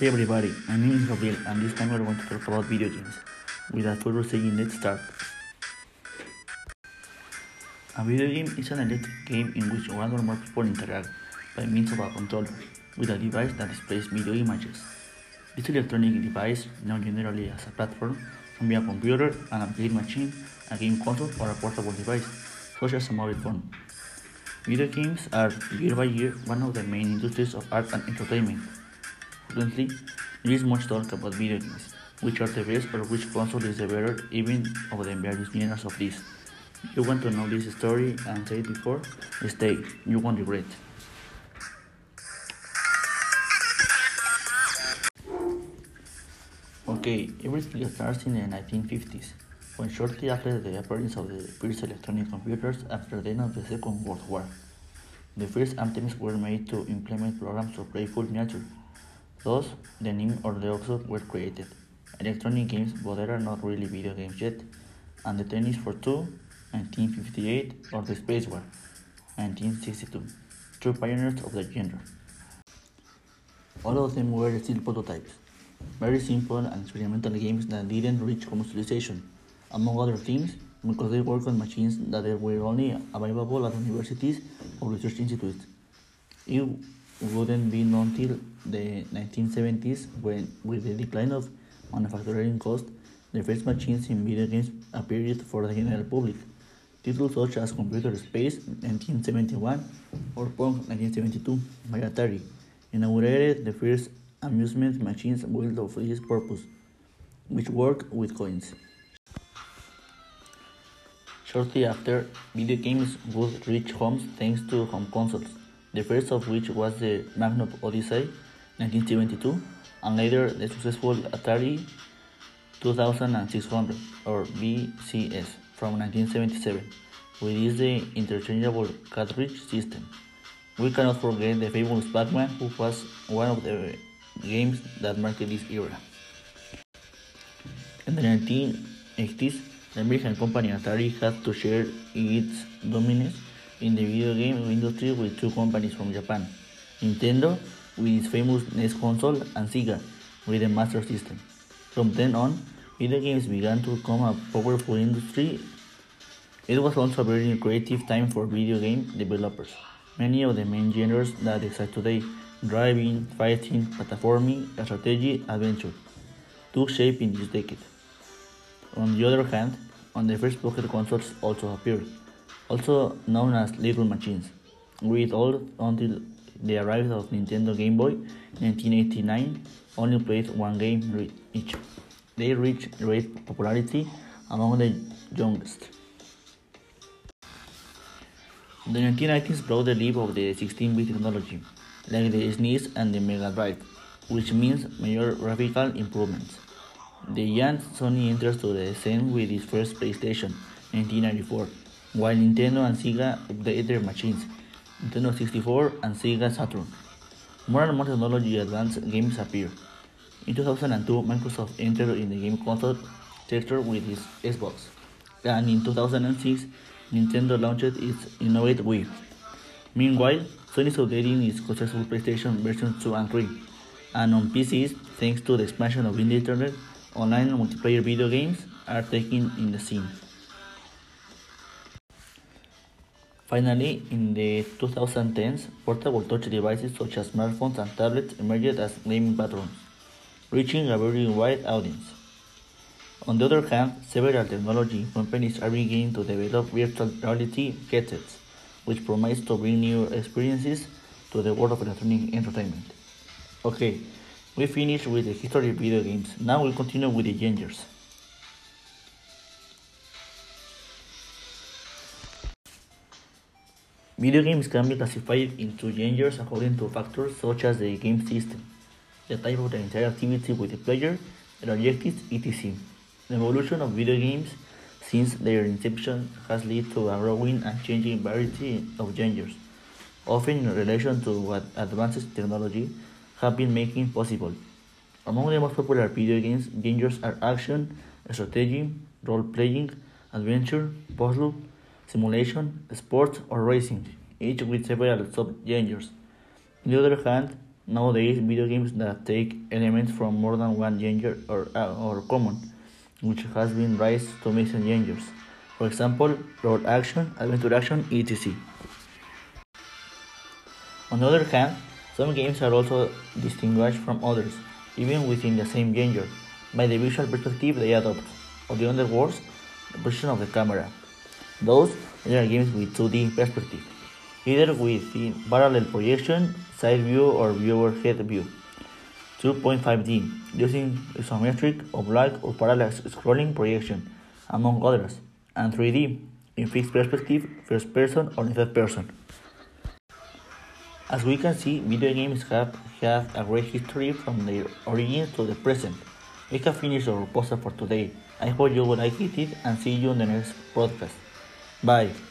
Hi everybody, my name is Gabriel and this time we're going to talk about video games. Without further saying, let's start. A video game is an electric game in which one or more people interact by means of a controller with a device that displays video images. This electronic device, known generally as a platform, can be a computer, an arcade machine, a game console, or a portable device, such as a mobile phone. Video games are, year by year, one of the main industries of art and entertainment. Currently, there is much talk about video games, which are the best or which console is the better, even of the various genres of this. If you want to know this story and say it before, stay, you won't regret. Okay, everything starts in the 1950s, when shortly after the appearance of the first electronic computers after the end of the Second World War, the first attempts were made to implement programs of playful nature. Thus, the name or the OXO were created. Electronic games, but they are not really video games yet, and the Tennis for Two, 1958, or the Spacewar, 1962, two pioneers of the genre. All of them were still prototypes, very simple and experimental games that didn't reach commercialization, among other things, because they worked on machines that were only available at universities or research institutes. It wouldn't be known until the 1970s when, with the decline of manufacturing cost, the first machines in video games appeared for the general public. Titles such as Computer Space 1971 or Pong 1972 by Atari inaugurated the first amusement machines built for this purpose, which work with coins. Shortly after, video games would reach homes thanks to home consoles, the first of which was the Magnavox Odyssey 1972, and later the successful Atari 2600 or VCS from 1977, which is the interchangeable cartridge system. We cannot forget the famous Pac-Man, who was one of the games that marked this era. In the 1980s, the American company Atari had to share its dominance in the video game industry with two companies from Japan, Nintendo with its famous NES console and Sega with the Master System. From then on, video games began to become a powerful industry. It was also a very creative time for video game developers. Many of the main genres that exist today, driving, fighting, platforming, strategy, adventure, took shape in this decade. On the other hand, on the first pocket consoles also appeared, also known as little machines, with all until the arrival of Nintendo Game Boy in 1989 only played one game each. They reached great popularity among the youngest. The 1990s brought the leap of the 16-bit technology, like the SNES and the Mega Drive, which means major graphical improvements. The young Sony enters to the scene with its first PlayStation, 1994, while Nintendo and Sega updated their machines, Nintendo 64 and Sega Saturn. More and more technology advanced games appear. In 2002, Microsoft entered in the game console sector with its Xbox, and in 2006, Nintendo launched its innovative Wii. Meanwhile, Sony is updating its successful PlayStation version 2 and 3, and on PCs, thanks to the expansion of the internet, online multiplayer video games are taking in the scene. Finally, in the 2010s, portable touch devices such as smartphones and tablets emerged as gaming patrons, reaching a very wide audience. On the other hand, several technology companies are beginning to develop virtual reality headsets, which promise to bring new experiences to the world of electronic entertainment. Okay, we finished with the history of video games. Now we'll continue with the genres. Video games can be classified into genres according to factors such as the game system, the type of the interactivity with the player, the objectives, etc. The evolution of video games since their inception has led to a growing and changing variety of genres, often in relation to what advanced technology have been making possible. Among the most popular video games, genres are action, strategy, role-playing, adventure, puzzle, simulation, sports, or racing, each with several sub-genres. On the other hand, nowadays video games that take elements from more than one genre or, uh, or common, which has been raised to mix genres. For example, road action, adventure action, etc. On the other hand, some games are also distinguished from others, even within the same genre, by the visual perspective they adopt, or the other words, the position of the camera. Those are games with 2D perspective, either with parallel projection, side view, or viewer head view. 2.5D, using isometric, oblique, or parallax scrolling projection, among others, and 3D, in fixed perspective, first person or third person. As we can see, video games have had a great history from their origins to the present. We have finished our poster for today. I hope you will like it and see you in the next podcast. Bye.